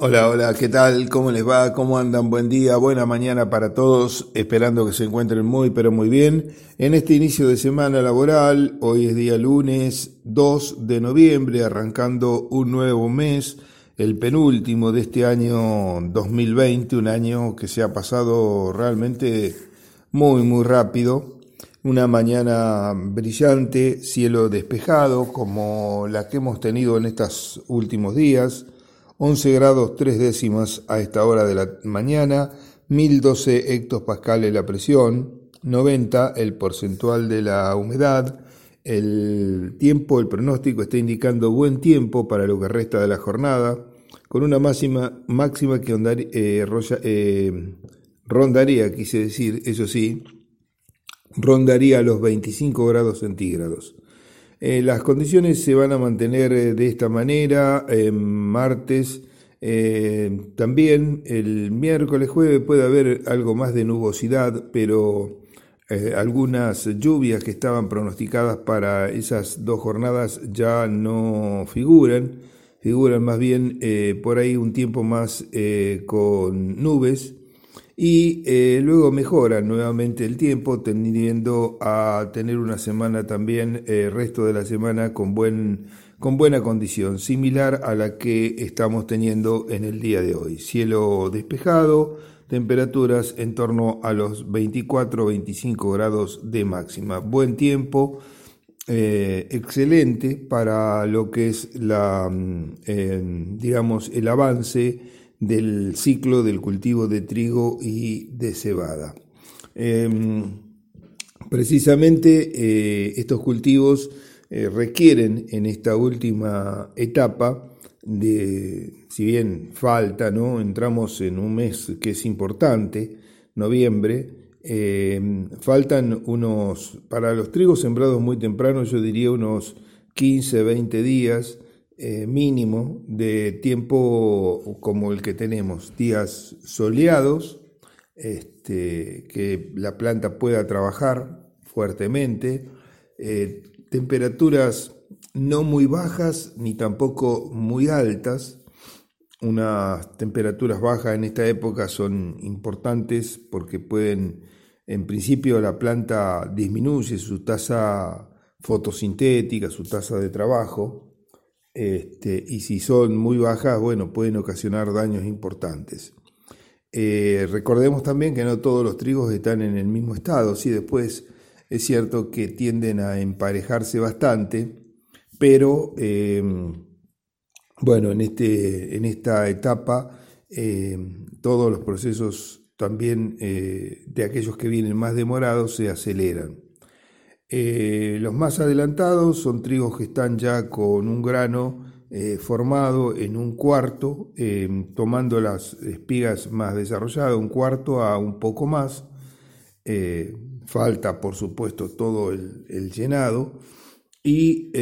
Hola, hola, ¿qué tal? ¿Cómo les va? ¿Cómo andan? Buen día, buena mañana para todos, esperando que se encuentren muy, pero muy bien. En este inicio de semana laboral, hoy es día lunes 2 de noviembre, arrancando un nuevo mes, el penúltimo de este año 2020, un año que se ha pasado realmente muy, muy rápido. Una mañana brillante, cielo despejado, como la que hemos tenido en estos últimos días 11 grados 3 décimas a esta hora de la mañana, 1012 hectopascales la presión, 90 el porcentual de la humedad, el tiempo, el pronóstico está indicando buen tiempo para lo que resta de la jornada, con una máxima, máxima que eh, eh, rondaría, quise decir, eso sí, rondaría los 25 grados centígrados. Eh, las condiciones se van a mantener eh, de esta manera. martes eh, también el miércoles, jueves puede haber algo más de nubosidad, pero algunas lluvias que estaban pronosticadas para esas dos jornadas ya no figuran. Figuran más bien por ahí un tiempo más con nubes y eh, luego mejora nuevamente el tiempo, tendiendo a tener una semana también, eh, resto de la semana con, buen, con buena condición, similar a la que estamos teniendo en el día de hoy. Cielo despejado, temperaturas en torno a los 24-25 grados de máxima. Buen tiempo. Eh, excelente para lo que es la, mm, digamos, el avance del ciclo del cultivo de trigo y de cebada. Em, precisamente eh, estos cultivos eh, requieren en esta última etapa de, si bien falta, ¿no? entramos en un mes que es importante, noviembre, em, faltan unos, para los trigos sembrados muy temprano, yo diría unos 15, 20 días eh, mínimo de tiempo como el que tenemos, días soleados, este, que la planta pueda trabajar fuertemente, eh, temperaturas no muy bajas ni tampoco muy altas. Unas temperaturas bajas en esta época son importantes porque pueden, en principio la planta disminuye su tasa fotosintética, su tasa de trabajo, este, y si son muy bajas, bueno, pueden ocasionar daños importantes. Eh, recordemos también que no todos los trigos están en el mismo estado, sí, después es cierto que tienden a emparejarse bastante, pero em, bueno, en, este, en esta etapa em, todos los procesos también eh, de aquellos que vienen más demorados se aceleran. Eh, los más adelantados son trigos que están ya con un grano eh, formado en un cuarto, eh, tomando las espigas más desarrolladas, un cuarto a un poco más. falta, por supuesto, todo el, llenado. Y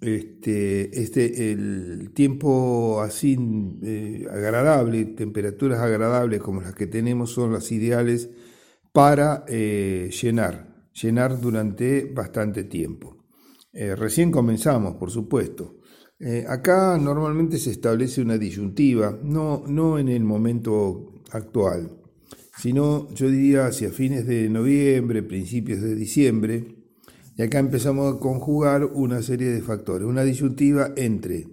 este, este, el tiempo así agradable, temperaturas agradables como las que tenemos, son las ideales para llenar llenar durante bastante tiempo. Eh, recién comenzamos, por supuesto. Eh, acá normalmente se establece una disyuntiva, no, no en el momento actual, sino yo diría hacia fines de noviembre, principios de diciembre, y acá empezamos a conjugar una serie de factores, una disyuntiva entre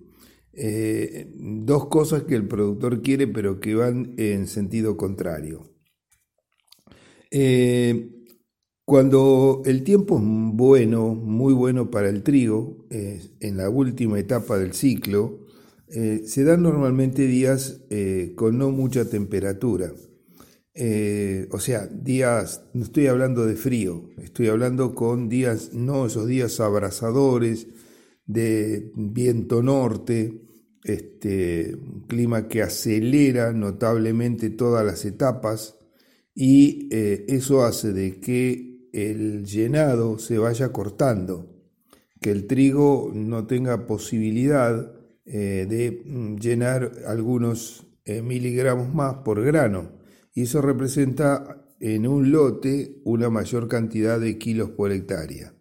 eh, dos cosas que el productor quiere pero que van en sentido contrario. Cuando el tiempo es bueno, muy bueno para el trigo, en la última etapa del ciclo, eh, se dan normalmente días eh, con no mucha temperatura. Eh, o sea, días, no estoy hablando de frío, estoy hablando con días, no esos días abrasadores, de viento norte, este, un clima que acelera notablemente todas las etapas y eso hace de que el llenado se vaya cortando, que el trigo no tenga posibilidad eh, de mm, llenar algunos eh, miligramos más por grano. Y eso representa en un lote una mayor cantidad de kilos por hectárea.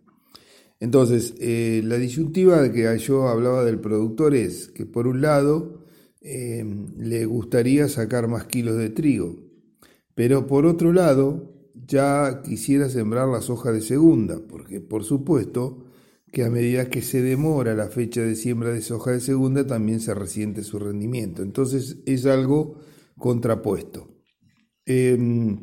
Entonces, eh, la disyuntiva que yo hablaba del productor es que por un lado le gustaría sacar más kilos de trigo. Pero por otro lado, ya quisiera sembrar la soja de segunda, porque por supuesto que a medida que se demora la fecha de siembra de soja de segunda, también se resiente su rendimiento. Entonces es algo contrapuesto. Em,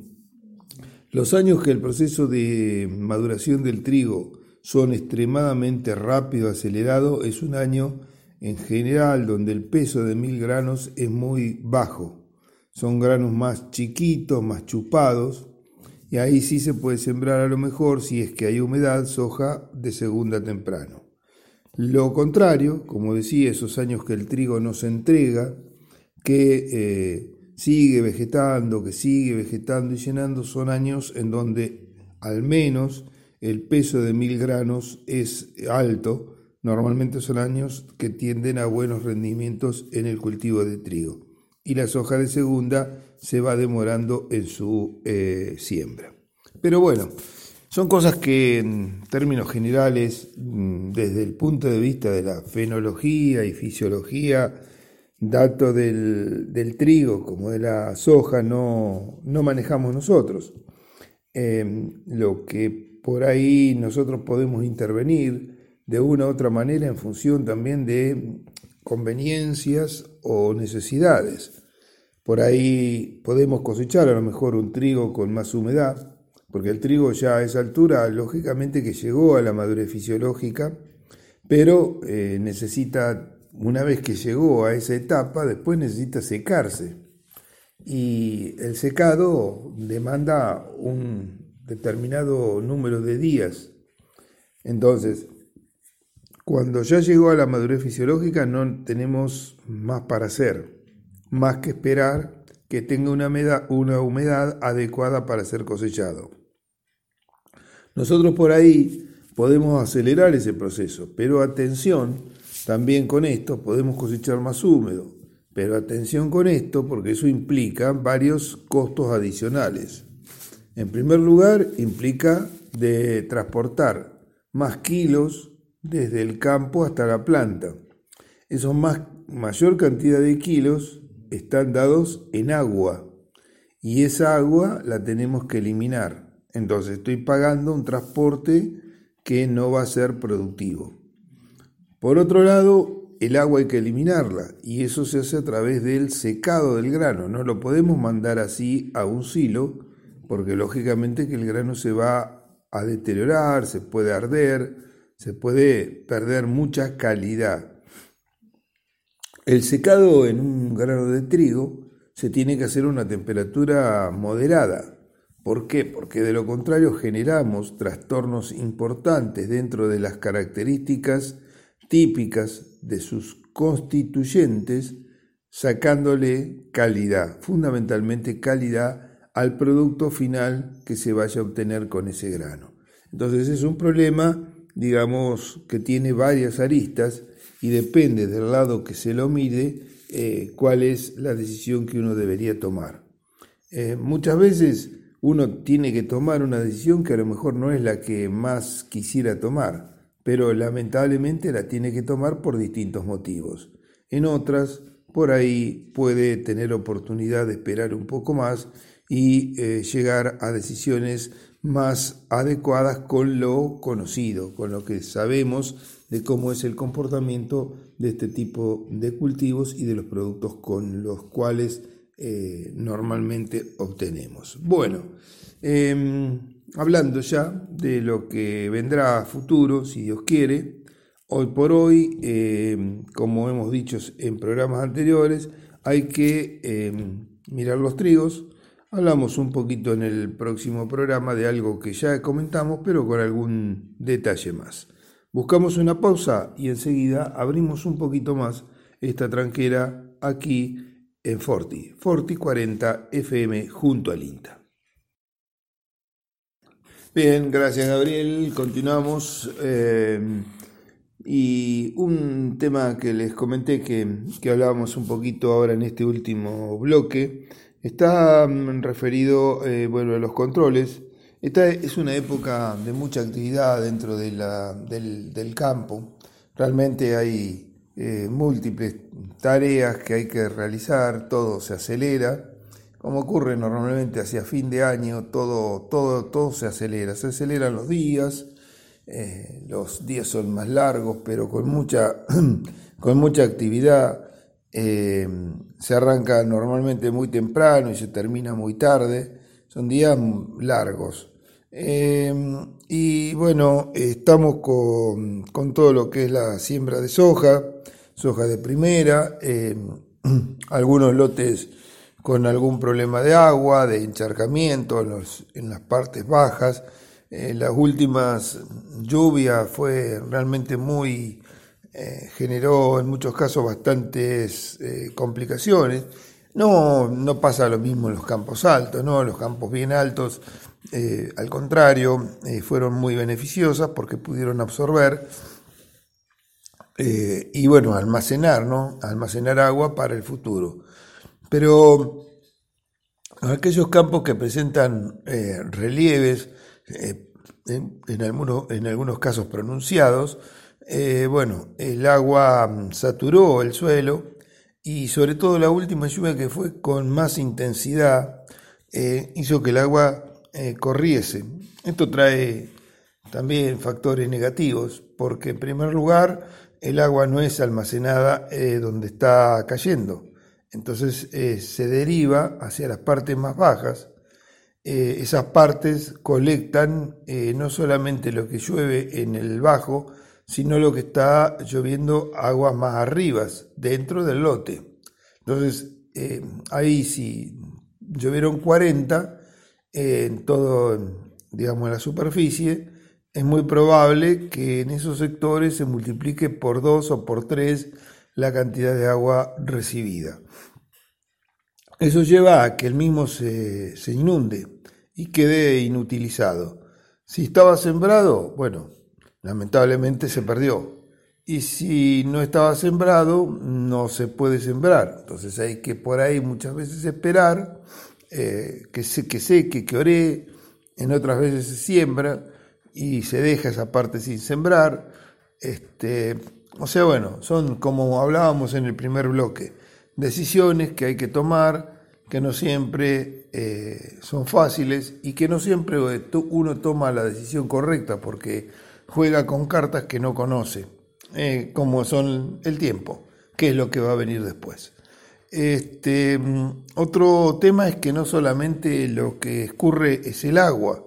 los años que el proceso de maduración del trigo son extremadamente rápido, acelerado, es un año en general donde el peso de mil granos es muy bajo. Son granos más chiquitos, más chupados, y ahí sí se puede sembrar a lo mejor, si es que hay humedad, soja de segunda temprano. Lo contrario, como decía, esos años que el trigo no se entrega, que eh, sigue vegetando, que sigue vegetando y llenando, son años en donde al menos el peso de mil granos es alto. Normalmente son años que tienden a buenos rendimientos en el cultivo de trigo. Y la soja de segunda se va demorando en su eh, siembra. Pero bueno, son cosas que en términos generales, mm, desde el punto de vista de la fenología y fisiología, datos del, trigo como de la soja, no, manejamos nosotros. Em, lo que por ahí nosotros podemos intervenir de una u otra manera en función también de conveniencias o necesidades. Por ahí podemos cosechar a lo mejor un trigo con más humedad, porque el trigo ya a esa altura, lógicamente que llegó a la madurez fisiológica, pero eh, necesita, una vez que llegó a esa etapa, después necesita secarse. Y el secado demanda un determinado número de días. Entonces, cuando ya llegó a la madurez fisiológica no tenemos más para hacer más que esperar que tenga una humedad, adecuada para ser cosechado. Nosotros por ahí podemos acelerar ese proceso, pero atención, también con esto podemos cosechar más húmedo, pero atención con esto porque eso implica varios costos adicionales. En primer lugar, implica de transportar más kilos desde el campo hasta la planta. Eso más mayor cantidad de kilos están dados en agua y esa agua la tenemos que eliminar. Entonces estoy pagando un transporte que no va a ser productivo. Por otro lado, el agua hay que eliminarla y eso se hace a través del secado del grano. No lo podemos mandar así a un silo porque lógicamente que el grano se va a deteriorar, se puede arder, se puede perder mucha calidad. El secado en un grano de trigo se tiene que hacer a una temperatura moderada. ¿Por qué? Porque de lo contrario generamos trastornos importantes dentro de las características típicas de sus constituyentes, sacándole calidad, fundamentalmente calidad al producto final que se vaya a obtener con ese grano. Entonces es un problema, digamos, que tiene varias aristas y depende del lado que se lo mire eh, cuál es la decisión que uno debería tomar. Eh, muchas veces uno tiene que tomar una decisión que a lo mejor no es la que más quisiera tomar, pero lamentablemente la tiene que tomar por distintos motivos. En otras, por ahí puede tener oportunidad de esperar un poco más y eh, llegar a decisiones más adecuadas con lo conocido, con lo que sabemos de cómo es el comportamiento de este tipo de cultivos y de los productos con los cuales eh, normalmente obtenemos. Bueno, em, hablando ya de lo que vendrá a futuro, si Dios quiere, hoy por hoy, em, como hemos dicho en programas anteriores, hay que em, mirar los trigos. Hablamos un poquito en el próximo programa de algo que ya comentamos, pero con algún detalle más. Buscamos una pausa y enseguida abrimos un poquito más esta tranquera aquí en Forti, Forti 40 FM junto al INTA. Bien, gracias Gabriel. Continuamos. Eh, y un tema que les comenté que, que hablábamos un poquito ahora en este último bloque está mm, referido eh, bueno, a los controles esta es una época de mucha actividad dentro del, campo. Realmente hay eh, múltiples tareas que hay que realizar, todo se acelera, como ocurre normalmente hacia fin de año, todo, todo, todo se acelera, se aceleran los días, eh, los días son más largos, pero con mucha, con mucha actividad. Eh, se arranca normalmente muy temprano y se termina muy tarde. Son días largos. y bueno, estamos con, con, todo lo que es la siembra de soja soja de primera, eh, algunos lotes con algún problema de agua, de encharcamiento en, las partes bajas. Eh, las últimas lluvias fue realmente muy, eh, generó en muchos casos bastantes complicaciones. No, no pasa lo mismo en los campos altos, ¿no? Los campos bien altos, al contrario, fueron muy beneficiosas porque pudieron absorber eh, y bueno, almacenar, ¿no? Almacenar agua para el futuro. Pero aquellos campos que presentan eh, relieves, eh, en, en, algunos, casos pronunciados, bueno, el agua saturó el suelo y sobre todo la última lluvia que fue con más intensidad hizo que el agua corriese. Esto trae también factores negativos, porque en primer lugar el agua no es almacenada eh, donde está cayendo, entonces eh, se deriva hacia las partes más bajas. Eh, esas partes colectan no solamente lo que llueve en el bajo, sino lo que está lloviendo aguas más arriba, dentro del lote. Entonces, ahí si llovieron 40 en todo, digamos, en la superficie, es muy probable que en esos sectores se multiplique por dos o por tres la cantidad de agua recibida. Eso lleva a que el mismo se, inunde y quede inutilizado. Si estaba sembrado, bueno, lamentablemente se perdió. Y si no estaba sembrado, no se puede sembrar. Entonces hay que por ahí muchas veces esperar eh, que, se, que seque, que ore, en otras veces se siembra y se deja esa parte sin sembrar. Este, o sea, bueno, son como hablábamos en el primer bloque, decisiones que hay que tomar, que no siempre eh, son fáciles y que no siempre uno toma la decisión correcta porque juega con cartas que no conoce, eh, como son el tiempo, qué es lo que va a venir después. Este, mm, otro tema es que no solamente lo que escurre es el agua,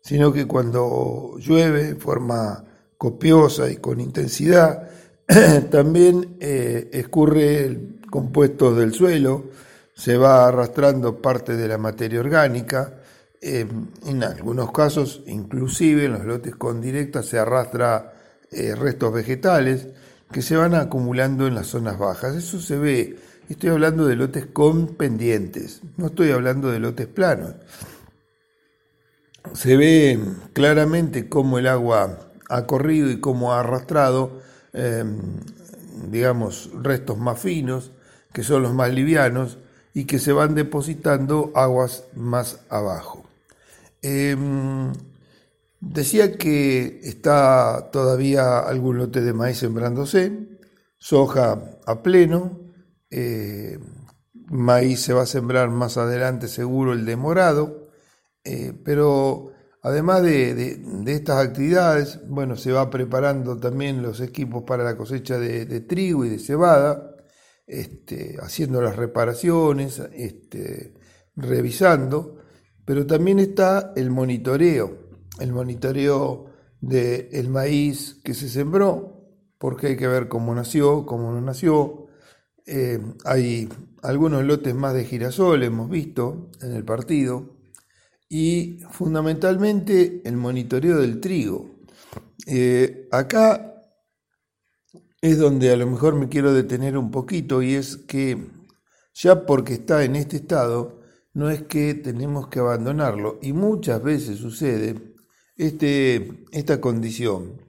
sino que cuando llueve de forma copiosa y con intensidad, también eh, escurre el compuesto del suelo, se va arrastrando parte de la materia orgánica, eh, en algunos casos, inclusive en los lotes con directa, se arrastra eh, restos vegetales que se van acumulando en las zonas bajas. Eso se ve, estoy hablando de lotes con pendientes, no estoy hablando de lotes planos se ve claramente cómo el agua ha corrido y cómo ha arrastrado, em, digamos, restos más finos, que son los más livianos, y que se van depositando aguas más abajo. Em, decía que está todavía algún lote de maíz sembrándose, soja a pleno, eh, maíz se va a sembrar más adelante seguro el de morado, eh, pero además de, estas actividades, bueno, se va preparando también los equipos para la cosecha de, trigo y de cebada, este, haciendo las reparaciones, este, revisando, pero también está el monitoreo, el monitoreo del maíz que se sembró, porque hay que ver cómo nació, cómo no nació. Eh, hay algunos lotes más de girasol, hemos visto en el partido, y fundamentalmente el monitoreo del trigo. Eh, acá es donde a lo mejor me quiero detener un poquito y es que ya porque está en este estado, no es que tenemos que abandonarlo y muchas veces sucede este, esta condición.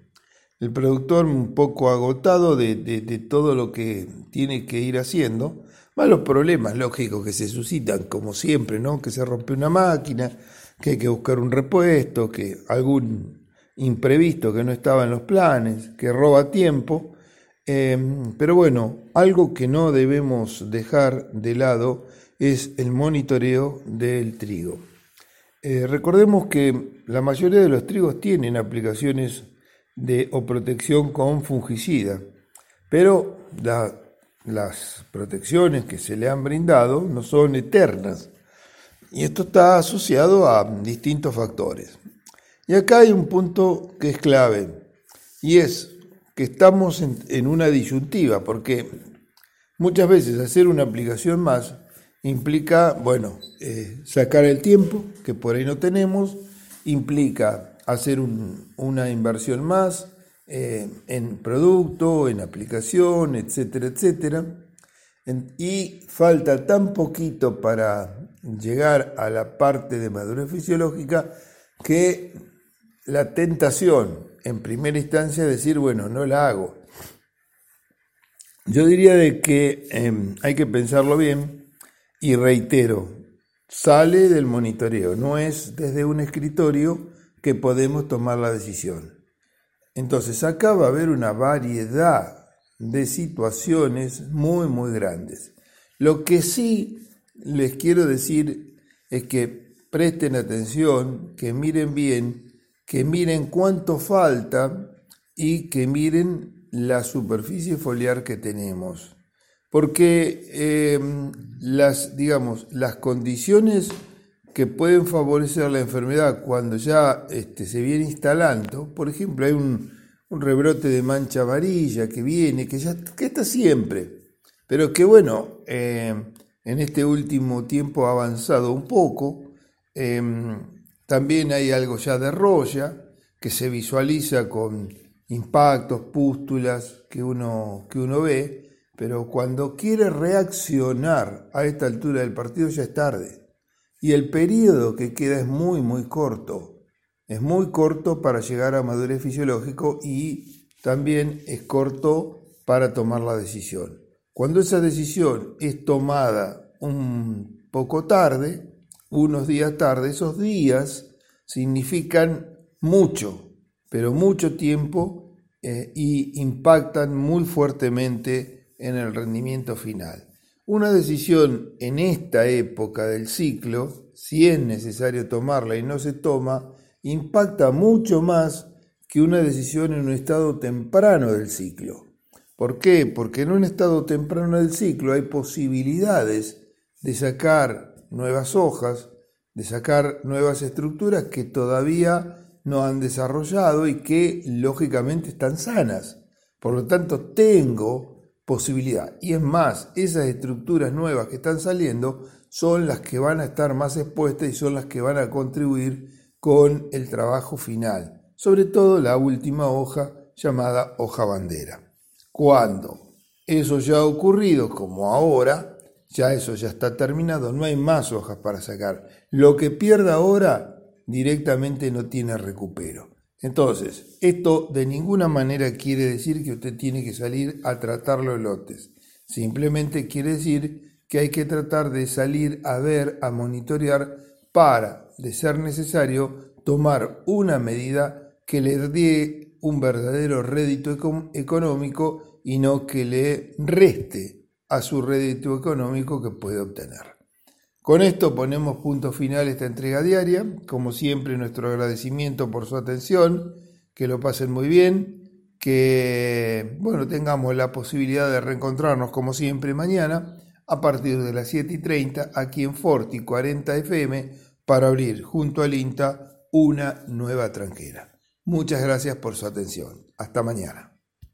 El productor un poco agotado de, de todo lo que tiene que ir haciendo, más los problemas lógicos que se suscitan, como siempre, ¿no? Que se rompe una máquina, que hay que buscar un repuesto, que algún imprevisto que no estaba en los planes, que roba tiempo. Em, pero bueno, algo que no debemos dejar de lado es el monitoreo del trigo. Eh, recordemos que la mayoría de los trigos tienen aplicaciones de o protección con fungicida, pero las protecciones que se le han brindado no son eternas y esto está asociado a distintos factores. Y acá hay un punto que es clave y es que estamos en, una disyuntiva, porque muchas veces hacer una aplicación más implica, bueno, eh, sacar el tiempo, que por ahí no tenemos, implica hacer una inversión más eh, en producto, en aplicación, etcétera, etcétera. y falta tan poquito para llegar a la parte de madurez fisiológica que la tentación en primera instancia decir, bueno, no la hago. Yo diría de que em, hay que pensarlo bien y reitero, sale del monitoreo, no es desde un escritorio que podemos tomar la decisión. Entonces acá va a haber una variedad de situaciones muy, muy grandes. Lo que sí les quiero decir es que presten atención, que miren bien que miren cuánto falta y que miren la superficie foliar que tenemos. Porque eh, las, digamos, las condiciones que pueden favorecer la enfermedad cuando ya este, se viene instalando, por ejemplo, hay un, rebrote de mancha amarilla que viene, que ya que está siempre, pero que bueno, eh, en este último tiempo ha avanzado un poco. Em, también hay algo ya de roya que se visualiza con impactos, pústulas que uno, que uno ve, pero cuando quiere reaccionar a esta altura del partido ya es tarde. Y el periodo que queda es muy, muy corto. Es muy corto para llegar a madurez fisiológico y también es corto para tomar la decisión. Cuando esa decisión es tomada un poco tarde, unos días tarde, esos días significan mucho, pero mucho tiempo eh, y impactan muy fuertemente en el rendimiento final. Una decisión en esta época del ciclo, si es necesario tomarla y no se toma, impacta mucho más que una decisión en un estado temprano del ciclo. ¿Por qué? Porque en un estado temprano del ciclo hay posibilidades de sacar nuevas hojas, de sacar nuevas estructuras que todavía no han desarrollado y que lógicamente están sanas. Por lo tanto, tengo posibilidad. Y es más, esas estructuras nuevas que están saliendo son las que van a estar más expuestas y son las que van a contribuir con el trabajo final. Sobre todo la última hoja llamada hoja bandera. Cuando eso ya ha ocurrido, como ahora, ya eso ya está terminado, no hay más hojas para sacar. Lo que pierda ahora directamente no tiene recupero. Entonces, esto de ninguna manera quiere decir que usted tiene que salir a tratar los lotes. Simplemente quiere decir que hay que tratar de salir a ver, a monitorear para, de ser necesario, tomar una medida que le dé un verdadero rédito económico y no que le reste a su rédito económico que puede obtener. Con esto ponemos punto final esta entrega diaria. Como siempre, nuestro agradecimiento por su atención, que lo pasen muy bien, que bueno, tengamos la posibilidad de reencontrarnos como siempre mañana a partir de las 7 y 30 aquí en Forti 40 FM para abrir junto al INTA una nueva tranquera. Muchas gracias por su atención. Hasta mañana.